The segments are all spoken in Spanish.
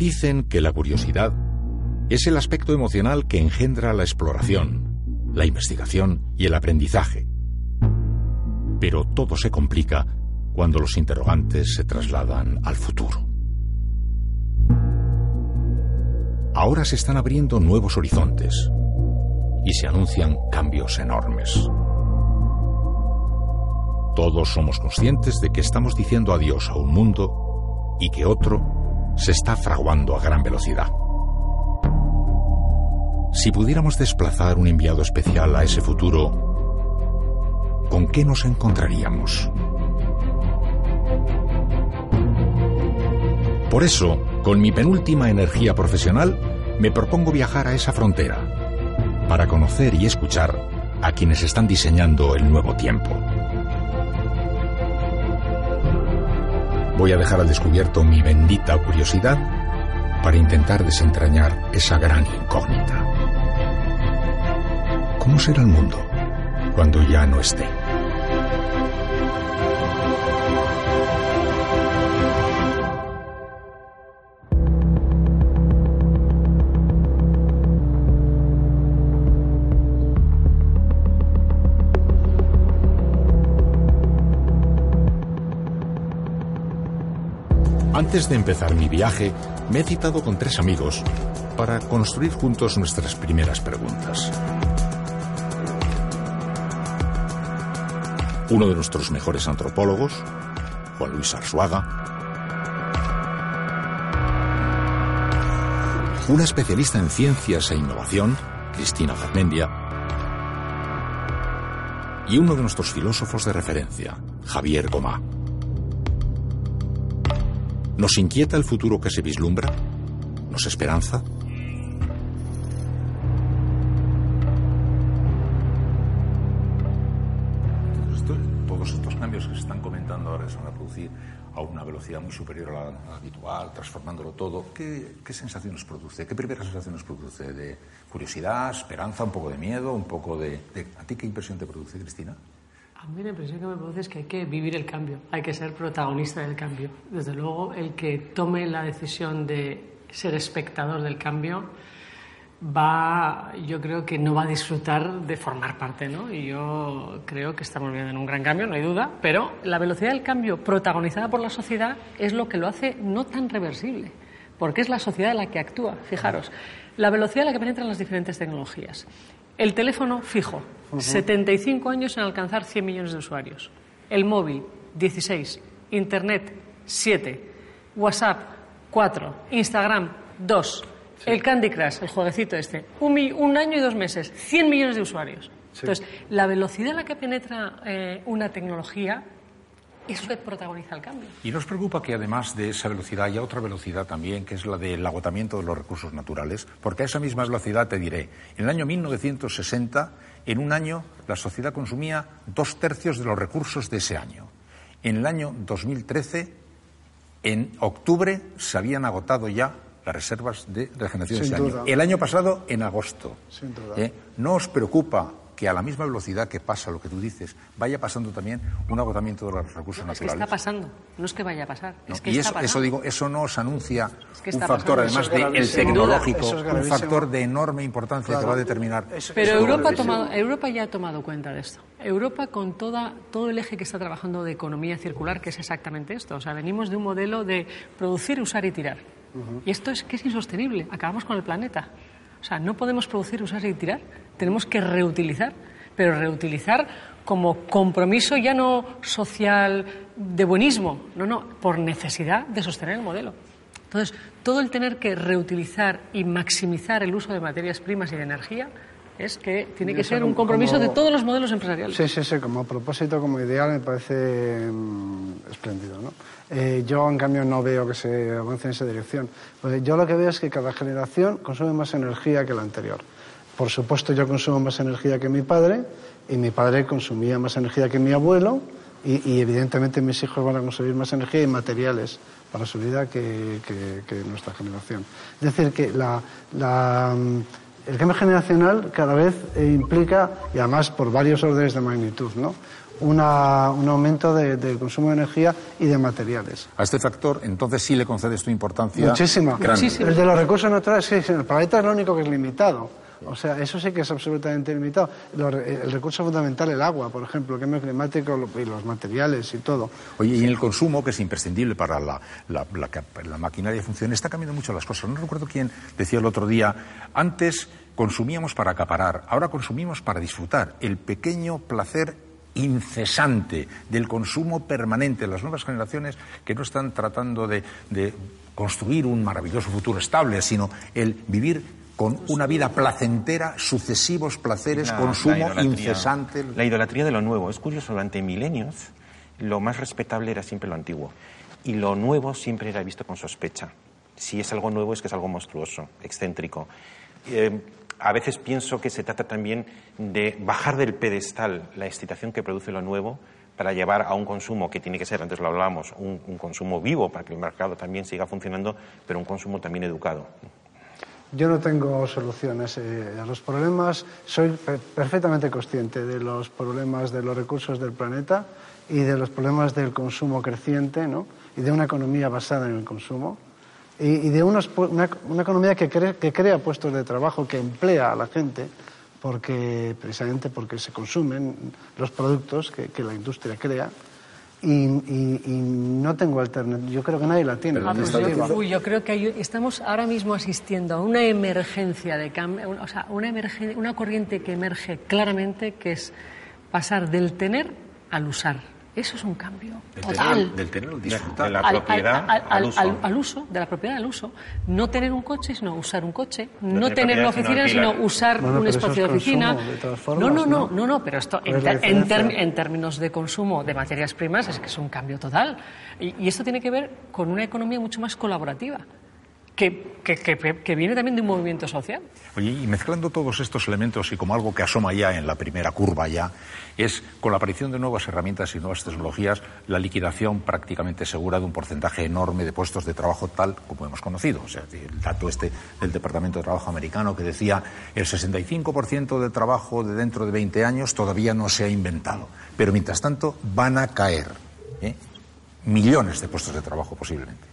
Dicen que la curiosidad es el aspecto emocional que engendra la exploración, la investigación y el aprendizaje. Pero todo se complica cuando los interrogantes se trasladan al futuro. Ahora se están abriendo nuevos horizontes y se anuncian cambios enormes. Todos somos conscientes de que estamos diciendo adiós a un mundo y que otro se está fraguando a gran velocidad. Si pudiéramos desplazar un enviado especial a ese futuro, ¿con qué nos encontraríamos? Por eso, con mi penúltima energía profesional, me propongo viajar a esa frontera, para conocer y escuchar a quienes están diseñando el nuevo tiempo. Voy a dejar al descubierto mi bendita curiosidad para intentar desentrañar esa gran incógnita. ¿Cómo será el mundo cuando ya no esté? Antes de empezar mi viaje, me he citado con tres amigos para construir juntos nuestras primeras preguntas. Uno de nuestros mejores antropólogos, Juan Luis Arzuaga. Una especialista en ciencias e innovación, Cristina Garmendia. Y uno de nuestros filósofos de referencia, Javier Gomá. ¿Nos inquieta el futuro que se vislumbra? ¿Nos esperanza? Todos estos cambios que se están comentando ahora se van a producir a una velocidad muy superior a la, habitual, transformándolo todo. ¿Qué, ¿Qué sensaciones produce? ¿Qué primera sensaciones produce? ¿De curiosidad, esperanza, un poco de miedo, un poco de... ¿A ti qué impresión te produce, Cristina? A mí la impresión que me produce es que hay que vivir el cambio, hay que ser protagonista del cambio. Desde luego, el que tome la decisión de ser espectador del cambio va, yo creo que no va a disfrutar de formar parte, ¿no? Y yo creo que estamos viviendo en un gran cambio, no hay duda, pero la velocidad del cambio protagonizada por la sociedad es lo que lo hace no tan reversible, porque es la sociedad la que actúa. Fijaros, la velocidad a la que penetran las diferentes tecnologías. El teléfono fijo, 75 años en alcanzar 100 millones de usuarios. El móvil, 16. Internet, 7. WhatsApp, 4. Instagram, 2. El Candy Crush, el jueguecito este, un, un, año y dos meses, 100 millones de usuarios. Entonces, la velocidad a la que penetra eh, una tecnología eso que protagoniza el cambio. ¿Y nos preocupa que además de esa velocidad haya otra velocidad también, que es la del agotamiento de los recursos naturales? Porque a esa misma velocidad te diré, en el año 1960, en un año la sociedad consumía dos tercios de los recursos de ese año. En el año 2013, en octubre, se habían agotado ya las reservas de regeneración de ese año. El año pasado, en agosto. ¿Eh? ¿No os preocupa que a la misma velocidad que pasa lo que tú dices, vaya pasando también un agotamiento de los recursos naturales. Es que está pasando, no es que vaya a pasar. Es que y eso, eso digo, eso nos anuncia un factor, además del tecnológico, un factor de enorme importancia que va a determinar. Pero Europa, ha tomado, Europa ya ha tomado cuenta de esto. Europa con toda, todo el eje que está trabajando de economía circular, que es exactamente esto. O sea, venimos de un modelo de producir, usar y tirar. Y esto es que es insostenible. Acabamos con el planeta. O sea, no podemos producir, usar y tirar. Tenemos que reutilizar, pero reutilizar como compromiso ya no social de buenismo, no, no, por necesidad de sostener el modelo. Entonces, todo el tener que reutilizar y maximizar el uso de materias primas y de energía es que tiene que ser un compromiso de todos los modelos empresariales. Sí, sí, sí, como propósito, como ideal, me parece mm, espléndido. ¿no? Eh, yo, en cambio, no veo que se avance en esa dirección. Pues yo lo que veo es que cada generación consume más energía que la anterior. Por supuesto, yo consumo más energía que mi padre y mi padre consumía más energía que mi abuelo y, evidentemente mis hijos van a consumir más energía y materiales para su vida que, nuestra generación. Es decir, que la, el cambio generacional cada vez eh, implica, y además por varios órdenes de magnitud, ¿no? Una, un aumento del consumo de energía y de materiales. A este factor, entonces sí le concedes tu importancia. Muchísima. El de los recursos naturales, sí, el planeta es lo único que es limitado. O sea, eso sí que es absolutamente limitado. El recurso fundamental, el agua, por ejemplo, el cambio climático y los materiales y todo. Oye, y en el consumo, que es imprescindible para la, la, maquinaria funcione, está cambiando mucho las cosas. No recuerdo quién decía el otro día, antes consumíamos para acaparar, ahora consumimos para disfrutar. El pequeño placer incesante del consumo permanente. Las nuevas generaciones que no están tratando de, de construir un maravilloso futuro estable, sino el vivir con una vida placentera, sucesivos placeres, consumo incesante. La idolatría de lo nuevo. Es curioso, durante milenios lo más respetable era siempre lo antiguo y lo nuevo siempre era visto con sospecha. Si es algo nuevo es que es algo monstruoso, excéntrico. Eh, a veces pienso que se trata también de bajar del pedestal la excitación que produce lo nuevo para llevar a un consumo que tiene que ser, antes lo hablábamos, un consumo vivo para que el mercado también siga funcionando, pero un consumo también educado. Yo no tengo soluciones eh, a los problemas. Soy perfectamente consciente de los problemas de los recursos del planeta y de los problemas del consumo creciente ¿no? y de una economía basada en el consumo y, de una, economía que, que, crea puestos de trabajo, que emplea a la gente porque, precisamente porque se consumen los productos que la industria crea y, no tengo alternativa. Yo creo que nadie la tiene. Ah, pues yo, creo que estamos ahora mismo asistiendo a una emergencia de cambio, o sea, una, una corriente que emerge claramente, que es pasar del tener al usar. Eso es un cambio total. del tener al disfrutar. De la propiedad al, uso. de la propiedad al uso. No tener un coche, sino usar un coche. No, tener una oficina, sino, usar un espacio de oficina. no, no, no, no, no, pero esto en, términos de consumo de materias primas es que es un cambio total. y esto tiene que ver con una economía mucho más colaborativa que, viene también de un movimiento social. Oye, y mezclando todos estos elementos y como algo que asoma ya en la primera curva ya, es con la aparición de nuevas herramientas y nuevas tecnologías, la liquidación prácticamente segura de un porcentaje enorme de puestos de trabajo tal como hemos conocido. O sea, el dato este del Departamento de Trabajo americano que decía el 65% del trabajo de dentro de 20 años todavía no se ha inventado. Pero mientras tanto van a caer ¿eh? millones de puestos de trabajo posiblemente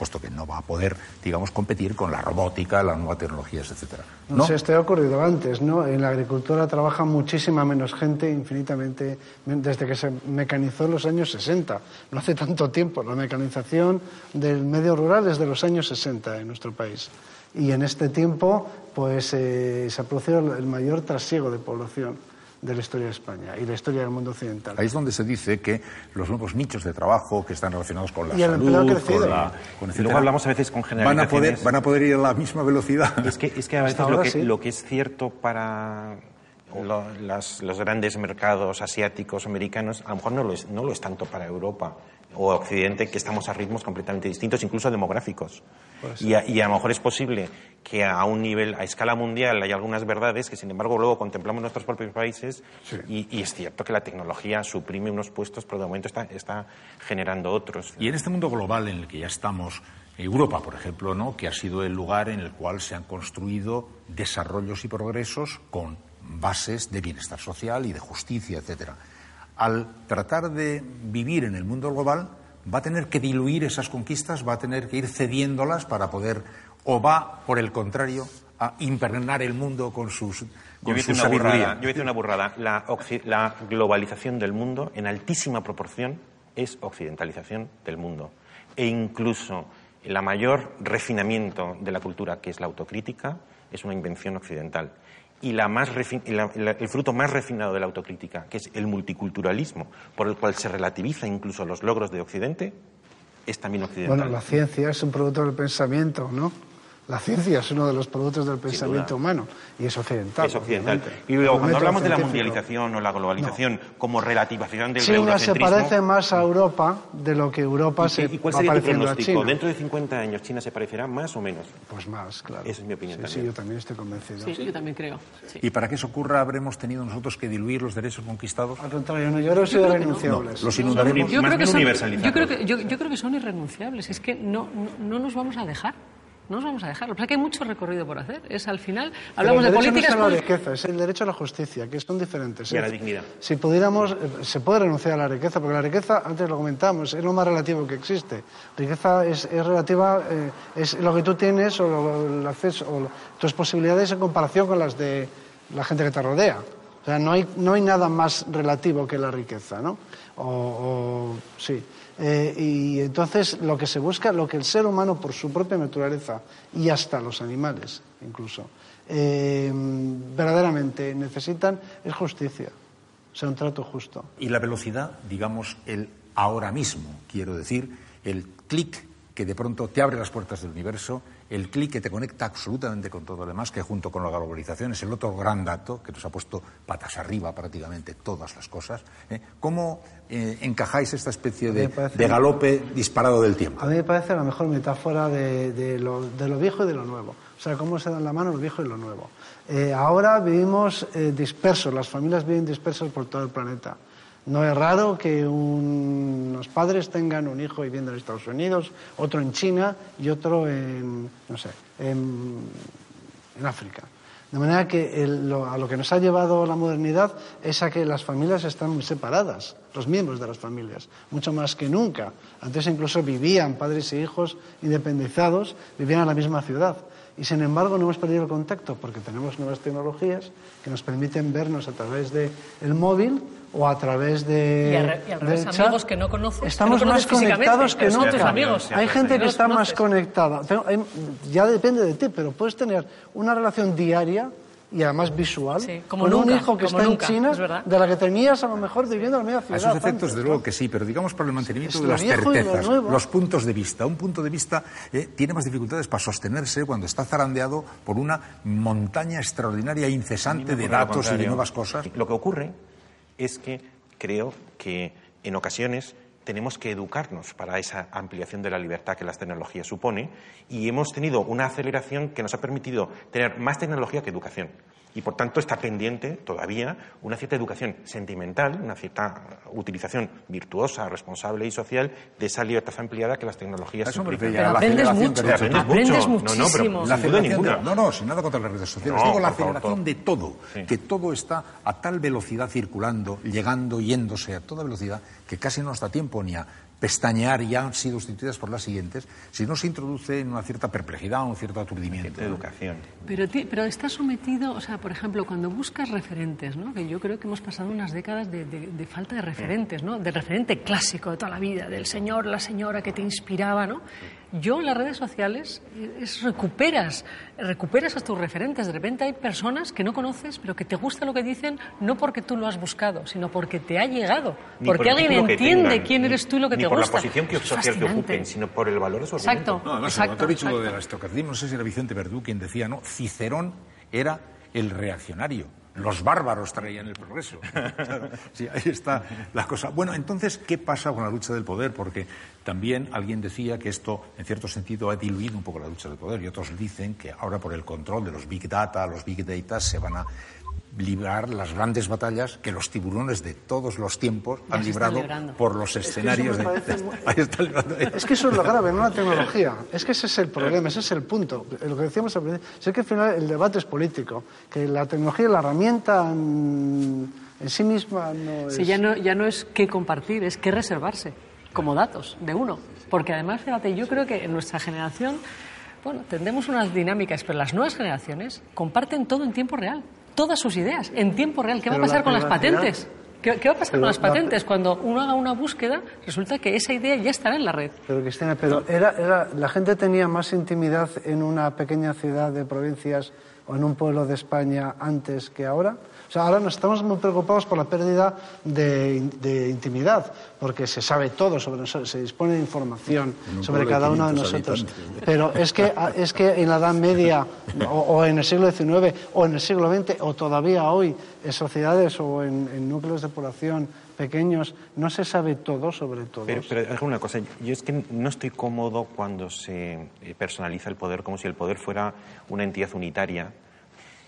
puesto que no va a poder, digamos, competir con la robótica, las nuevas tecnologías, etcétera. ¿No? Se esto ha ocurrido antes, ¿no? En la agricultura trabaja muchísima menos gente, infinitamente, desde que se mecanizó en los años 60. No hace tanto tiempo. La mecanización del medio rural es de los años 60 en nuestro país. Y en este tiempo, pues, eh, se ha producido el mayor trasiego de población de la historia de España y la historia del mundo occidental. Ahí es donde se dice que los nuevos nichos de trabajo que están relacionados con la salud, con la... Con luego hablamos a veces con generalizaciones... Van a poder, van a poder ir a la misma velocidad. Es que, es que a veces lo que, lo que es cierto para los grandes mercados asiáticos, americanos, a lo mejor no lo, es, no lo es tanto para Europa o Occidente, que estamos a ritmos completamente distintos, incluso demográficos. Y a, y a, lo mejor es posible que a un nivel, a escala mundial, hay algunas verdades que, sin embargo, luego contemplamos en nuestros propios países y, es cierto que la tecnología suprime unos puestos, pero de momento está, está generando otros. Y en este mundo global en el que ya estamos, Europa, por ejemplo, ¿no? que ha sido el lugar en el cual se han construido desarrollos y progresos con bases de bienestar social y de justicia, etcétera. Al tratar de vivir en el mundo global, va a tener que diluir esas conquistas, va a tener que ir cediéndolas para poder, o va, por el contrario, a impregnar el mundo con sus con yo una burrada, yo decir una burrada. La, la, globalización del mundo, en altísima proporción, es occidentalización del mundo. E incluso el mayor refinamiento de la cultura, que es la autocrítica, es una invención occidental y, la más el fruto más refinado de la autocrítica, que es el multiculturalismo, por el cual se relativiza incluso los logros de Occidente, es también occidental. Bueno, la ciencia es un producto del pensamiento, ¿no? La ciencia es uno de los productos del pensamiento humano y es occidental. Es occidental. Y luego, cuando hablamos de la mundialización o la globalización como relativización del China se parece más a Europa de lo que Europa se ¿Y cuál sería tu pronóstico? ¿Dentro de 50 años China se parecerá más o menos? Pues más, claro. Esa es mi opinión sí, Sí, yo también estoy convencido. Sí, yo también creo. ¿Y para que eso ocurra habremos tenido nosotros que diluir los derechos conquistados? Al contrario, yo creo que son irrenunciables. Los inundaremos. Yo creo, que son, yo, creo que, yo, yo creo que son irrenunciables. Es que no, no, no nos vamos a dejar no nos vamos a dejarlo. que hay mucho recorrido por hacer. Es al final, hablamos de políticas... No es la riqueza, es el derecho a la justicia, que son diferentes. Y a la dignidad. Si pudiéramos, eh, se puede renunciar a la riqueza, porque la riqueza, antes lo comentamos, es lo más relativo que existe. Riqueza es, relativa, eh, es lo que tú tienes o el acceso, o tus posibilidades en comparación con las de la gente que te rodea. O sea, no hay, no hay nada más relativo que la riqueza, ¿no? o sí. Eh, y entonces lo que se busca, lo que el ser humano por su propia naturaleza y hasta los animales incluso, eh, verdaderamente necesitan es justicia, o sea, un trato justo. Y la velocidad, digamos, el ahora mismo, quiero decir, el clic que de pronto te abre las puertas del universo el clic que te conecta absolutamente con todo lo demás, que junto con la globalización es el otro gran dato que nos ha puesto patas arriba prácticamente todas las cosas. ¿eh? ¿Cómo eh, encajáis esta especie de, galope disparado del tiempo? A mí me parece la mejor metáfora de, lo, viejo y de lo nuevo. O sea, cómo se dan la mano lo viejo y lo nuevo. Eh, ahora vivimos dispersos, las familias viven dispersas por todo el planeta. No es raro que unos padres tengan un hijo viviendo en Estados Unidos, otro en China y otro en, no sé, en, África. De manera que a lo que nos ha llevado la modernidad es a que las familias están muy separadas, los miembros de las familias, mucho más que nunca. Antes incluso vivían padres e hijos independizados, vivían en la misma ciudad. Y sin embargo no hemos perdido el contacto porque tenemos nuevas tecnologías que nos permiten vernos a través del móvil o a través de, y amigos que no conoces estamos más conectados que nunca amigos. hay gente que está más conectada ya depende de ti pero puedes tener una relación diaria y además visual, como con un hijo que está en China, de la que tenías a lo mejor viviendo en la misma ciudad. A esos efectos, de luego que sí, pero digamos para el mantenimiento de las certezas, los puntos de vista. Un punto de vista eh, tiene más dificultades para sostenerse cuando está zarandeado por una montaña extraordinaria incesante de datos y de nuevas cosas. Lo que ocurre es que creo que en ocasiones tenemos que educarnos para esa ampliación de la libertad que las tecnologías supone y hemos tenido una aceleración que nos ha permitido tener más tecnología que educación y por tanto está pendiente todavía una cierta educación sentimental, una cierta utilización virtuosa, responsable y social de esa libertad ampliada que las tecnologías Eso Pero aprendes mucho, aprendes, muchísimo. No, no, ninguna. no, no, sin nada contra las redes sociales. Digo la aceleración de todo, que todo está a tal velocidad circulando, llegando, yéndose a toda velocidad, que casi no nos da tiempo ni a pestañear ya han sido sustituidas por las siguientes, si no se introduce en una cierta perplejidad o un cierto aturdimiento. De educación. Pero, pero está sometido, o sea, por ejemplo, cuando buscas referentes, ¿no? que yo creo que hemos pasado unas décadas de, de, falta de referentes, ¿no? del referente clásico de toda la vida, del señor, la señora que te inspiraba, ¿no? Yo en las redes sociales es, recuperas, recuperas a tus referentes. De repente hay personas que no conoces, pero que te gusta lo que dicen, no porque tú lo has buscado, sino porque te ha llegado. porque alguien entiende quién eres tú y lo que te gusta. Por la posición que social que ocupen, sino por el valor de su Exacto. No, además, exacto, dicho lo de la no sé si era Vicente Verdú quien decía, ¿no? Cicerón era el reaccionario los bárbaros traían el progreso. sí, ahí está la cosa. Bueno, entonces, ¿qué pasa con la lucha del poder? Porque también alguien decía que esto, en cierto sentido, ha diluido un poco la lucha del poder y otros dicen que ahora por el control de los big data, los big data, se van a librar las grandes batallas que los tiburones de todos los tiempos han librado por los escenarios de... Es que eso es lo grave, no la tecnología. Es que ese es el problema, ese es el punto. Lo que decíamos al principio, es que al final el debate es político, que la tecnología, la herramienta en, sí misma no es... Sí, ya no, ya no es qué compartir, es qué reservarse como datos de uno. Porque además, fíjate, yo creo que en nuestra generación, bueno, tendremos unas dinámicas, pero las nuevas generaciones comparten todo en tiempo real todas sus ideas en tiempo real. ¿Qué va a pasar con las patentes? ¿Qué, va a pasar con las patentes? Cuando uno haga una búsqueda, resulta que esa idea ya estará en la red. Pero, Cristina, pero era, la gente tenía más intimidad en una pequeña ciudad de provincias o en un pueblo de España antes que ahora? O sea, ahora nos estamos muy preocupados por la pérdida de, intimidad, porque se sabe todo sobre nosotros, se dispone de información sobre cada uno de nosotros. Pero es que, es que en la Edad Media, o, en el siglo XIX, o en el siglo XX, o todavía hoy, en sociedades o en, núcleos de población pequeños, no se sabe todo sobre todo. Pero, pero una cosa, yo es que no estoy cómodo cuando se eh, personaliza el poder como si el poder fuera una entidad unitaria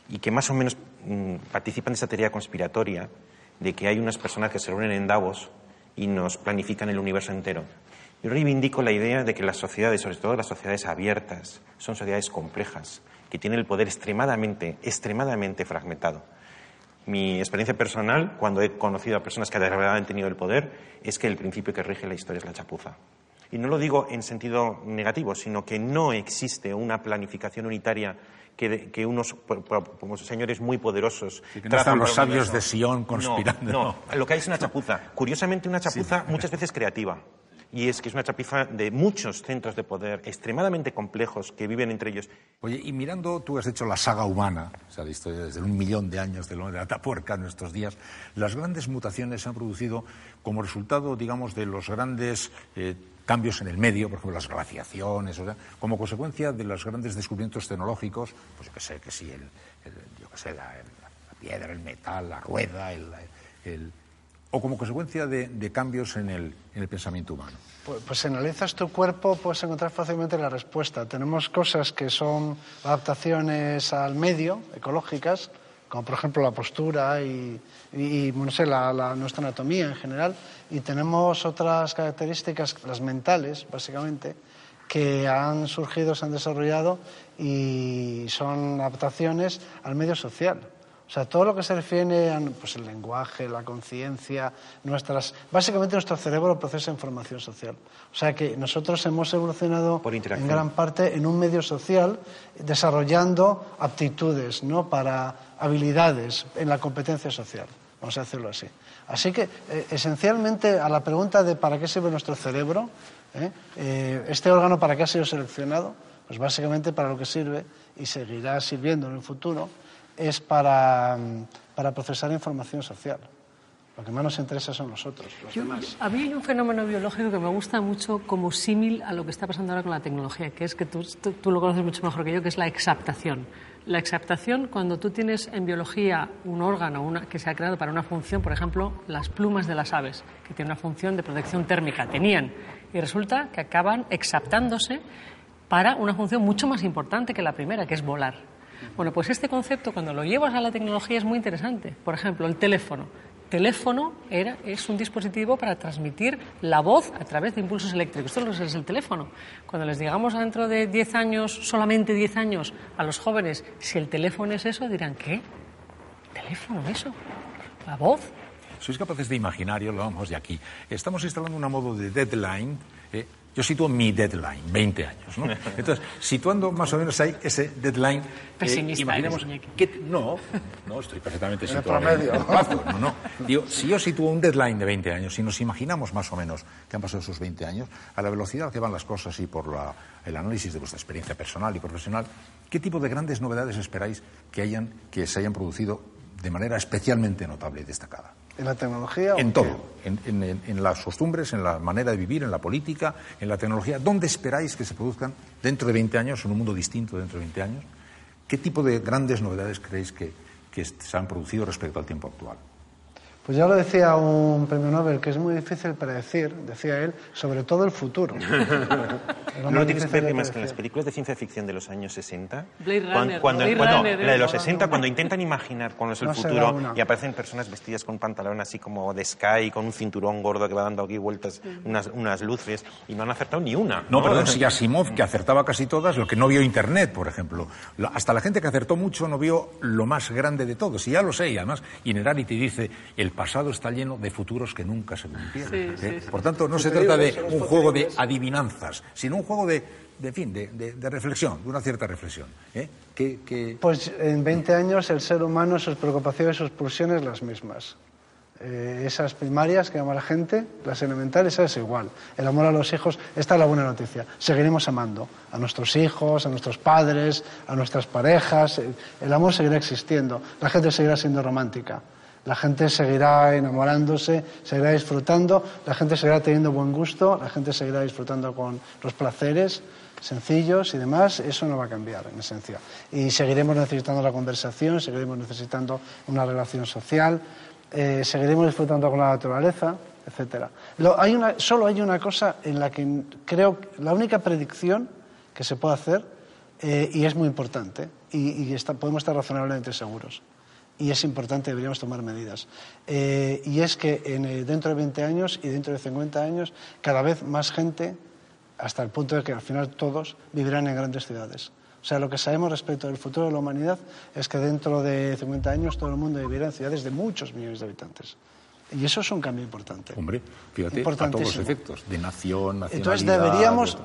y que más o menos mm, participan de esa teoría conspiratoria de que hay unas personas que se reúnen en Davos y nos planifican el universo entero. Yo reivindico la idea de que las sociedades, sobre todo las sociedades abiertas, son sociedades complejas, que tienen el poder extremadamente, extremadamente fragmentado. Mi experiencia personal, cuando he conocido a personas que de verdad han tenido el poder, es que el principio que rige la historia es la chapuza. Y no lo digo en sentido negativo, sino que no existe una planificación unitaria que, unos señores muy poderosos. que no están los sabios de Sion conspirando. No, lo que hay es una chapuza. Curiosamente, una chapuza muchas veces creativa. Y es que es una chapuza de muchos centros de poder extremadamente complejos que viven entre ellos. Oye, y mirando, tú has hecho la saga humana, o sea, visto desde un millón de años de, de Atapuerca en nuestros días, las grandes mutaciones se han producido como resultado, digamos, de los grandes eh, cambios en el medio, por ejemplo, las glaciaciones, como consecuencia de los grandes descubrimientos tecnológicos, pues yo que sé, que sí, el, yo que sé, la, piedra, el metal, la rueda, el, o como consecuencia de, cambios en el, en el, pensamiento humano. Pues, pues, si analizas tu cuerpo, puedes encontrar fácilmente la respuesta. Tenemos cosas que son adaptaciones al medio, ecológicas, como por ejemplo la postura y, no sé, la, nuestra anatomía en general, y tenemos otras características, las mentales, básicamente, que han surgido, se han desarrollado y son adaptaciones al medio social. O sea, todo lo que se refiere a pues, el lenguaje, la conciencia, nuestras. Básicamente nuestro cerebro procesa información social. O sea que nosotros hemos evolucionado en gran parte en un medio social, desarrollando aptitudes, ¿no? Para habilidades en la competencia social. Vamos a decirlo así. Así que, eh, esencialmente, a la pregunta de para qué sirve nuestro cerebro, ¿eh? Eh, este órgano para qué ha sido seleccionado, pues básicamente para lo que sirve y seguirá sirviendo en el futuro es para, para procesar información social. Lo que más nos interesa son nosotros, los demás. A mí hay un fenómeno biológico que me gusta mucho como símil a lo que está pasando ahora con la tecnología, que es que tú, tú, lo conoces mucho mejor que yo, que es la exaptación. La exaptación, cuando tú tienes en biología un órgano una, que se ha creado para una función, por ejemplo, las plumas de las aves, que tienen una función de protección térmica, tenían, y resulta que acaban exaptándose para una función mucho más importante que la primera, que es volar. Bueno, pues este concepto cuando lo llevas a la tecnología es muy interesante. Por ejemplo, el teléfono. Teléfono era, es un dispositivo para transmitir la voz a través de impulsos eléctricos. Esto es el teléfono. Cuando les digamos dentro de 10 años, solamente 10 años, a los jóvenes, si el teléfono es eso, dirán, ¿qué? ¿Teléfono eso? ¿La voz? ¿Sois capaces de imaginar, lo vamos de aquí, estamos instalando una modo de deadline eh, yo sitúo mi deadline, 20 años. ¿no? Entonces, situando más o menos ahí ese deadline. Eh, imaginemos que, no, no, estoy perfectamente situado. En el plazo, no, no. Digo, si yo sitúo un deadline de 20 años, si nos imaginamos más o menos que han pasado esos 20 años, a la velocidad que van las cosas y por la, el análisis de vuestra experiencia personal y profesional, ¿qué tipo de grandes novedades esperáis que, hayan, que se hayan producido de manera especialmente notable y destacada? ¿En la tecnología? En todo, en, las costumbres, en la manera de vivir, en la política, en la tecnología. ¿Dónde esperáis que se produzcan dentro de 20 años, en un mundo distinto dentro de 20 años? ¿Qué tipo de grandes novedades creéis que se han producido respecto al tiempo actual? Pues ya lo decía un premio Nobel, que es muy difícil predecir, decía él, sobre todo el futuro. no tienes que más que en las películas de ciencia ficción de los años 60, Blade Runner, cuando, la de los 60, cuando intentan imaginar cuál es el futuro y aparecen personas vestidas con un pantalón así como de Sky, con un cinturón gordo que va dando aquí vueltas, unas, unas luces, y no han acertado ni una. No, perdón, si Asimov, que acertaba casi todas, lo que no vio Internet, por ejemplo. Hasta la gente que acertó mucho no vio lo más grande de todos. Y ya lo sé, y además Inerarity dice, el pasado está lleno de futuros que nunca se cumplieron. ¿eh? Por tanto, no se trata de un juego de adivinanzas, sino un juego de, de fin, de, reflexión, de una cierta reflexión. ¿eh? Pues en 20 años el ser humano, sus preocupaciones, sus pulsiones las mismas. Eh, esas primarias que ama la gente, las elementales, es igual. El amor a los hijos, esta es la buena noticia. Seguiremos amando a nuestros hijos, a nuestros padres, a nuestras parejas. El amor seguirá existiendo. La gente seguirá siendo romántica. La gente seguirá enamorándose, seguirá disfrutando, la gente seguirá teniendo buen gusto, la gente seguirá disfrutando con los placeres sencillos y demás, eso no va a cambiar en esencia. Y seguiremos necesitando la conversación, seguiremos necesitando una relación social, eh, seguiremos disfrutando con la naturaleza, etc. hay una, solo hay una cosa en la que creo, la única predicción que se puede hacer, eh, y es muy importante, y, podemos estar razonablemente seguros, y es importante, deberíamos tomar medidas, eh, y es que dentro de 20 años y dentro de 50 años, cada vez más gente, hasta el punto de que al final todos vivirán en grandes ciudades. O sea, lo que sabemos respecto del futuro de la humanidad es que dentro de 50 años todo el mundo vivirá en ciudades de muchos millones de habitantes. Y eso es un cambio importante. Hombre, fíjate, a todos los efectos, de nación, nacionalidad... Entonces deberíamos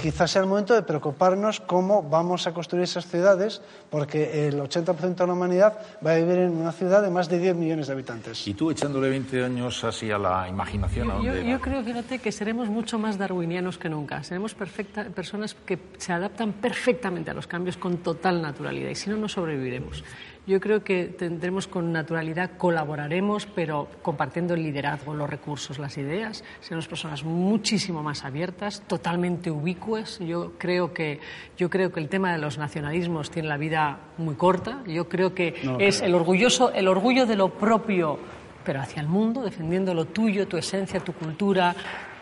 quizás sea el momento de preocuparnos cómo vamos a construir esas ciudades, porque el 80% de la humanidad va a vivir en una ciudad de más de 10 millones de habitantes. ¿Y tú echándole 20 años así a la imaginación? Yo, yo, yo creo, fíjate, que seremos mucho más darwinianos que nunca. Seremos perfecta, personas que se adaptan perfectamente a los cambios con total naturalidad, y si no, no sobreviviremos. Yo creo que tendremos con naturalidad, colaboraremos, pero compartiendo el liderazgo, los recursos, las ideas. Seremos personas muchísimo más abiertas, totalmente ubicuas. Yo creo que, yo creo que el tema de los nacionalismos tiene la vida muy corta. Yo creo que es el, orgulloso, el orgullo de lo propio, pero hacia el mundo, defendiendo lo tuyo, tu esencia, tu cultura,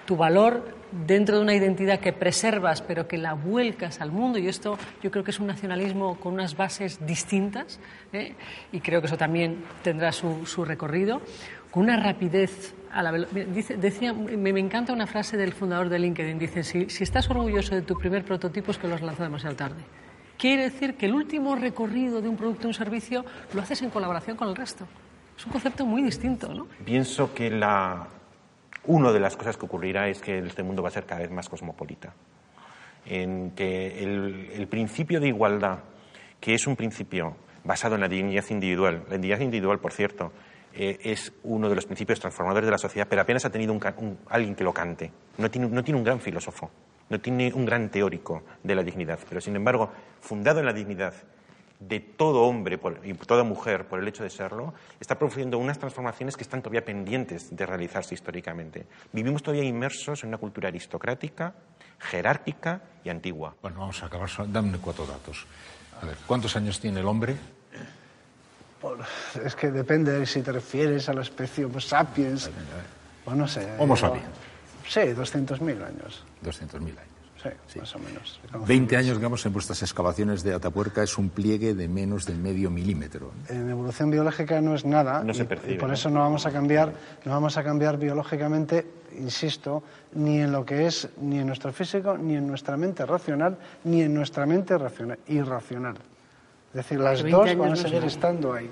tu valor dentro de una identidad que preservas pero que la vuelcas al mundo. Y esto yo creo que es un nacionalismo con unas bases distintas ¿eh? y creo que eso también tendrá su, su recorrido. Con una rapidez a la dice, decía me, encanta una frase del fundador de LinkedIn. Dice si, si estás orgulloso de tu primer prototipo es que lo has lanzado demasiado tarde. Quiere decir que el último recorrido de un producto o un servicio lo haces en colaboración con el resto es un concepto muy distinto ¿no? pienso que la una de las cosas que ocurrirá es que este mundo va a ser cada vez más cosmopolita. En que el, principio de igualdad, que es un principio basado en la dignidad individual, la dignidad individual, por cierto, eh, es uno de los principios transformadores de la sociedad, pero apenas ha tenido alguien que lo cante. No tiene, no tiene un gran filósofo, no tiene un gran teórico de la dignidad, pero sin embargo, fundado en la dignidad de todo hombre y toda mujer por el hecho de serlo, está produciendo unas transformaciones que están todavía pendientes de realizarse históricamente. Vivimos todavía inmersos en una cultura aristocrática, jerárquica y antigua. Bueno, vamos a acabar. Dame cuatro datos. A ver, ¿cuántos años tiene el hombre? Es que depende si te refieres a la especie Homo sapiens. O no sé. Homo sapiens. Sí, 200.000 años. 200.000 años. Sí, más o menos. 20 años, digamos, en vuestras excavaciones de Atapuerca es un pliegue de menos de medio milímetro. En evolución biológica no es nada. No se percibe. Y por eso no vamos a cambiar, no vamos a cambiar biológicamente, insisto, ni en lo que es, ni en nuestro físico, ni en nuestra mente racional, ni en nuestra mente racional, irracional. Es decir, las dos van a seguir estando ahí.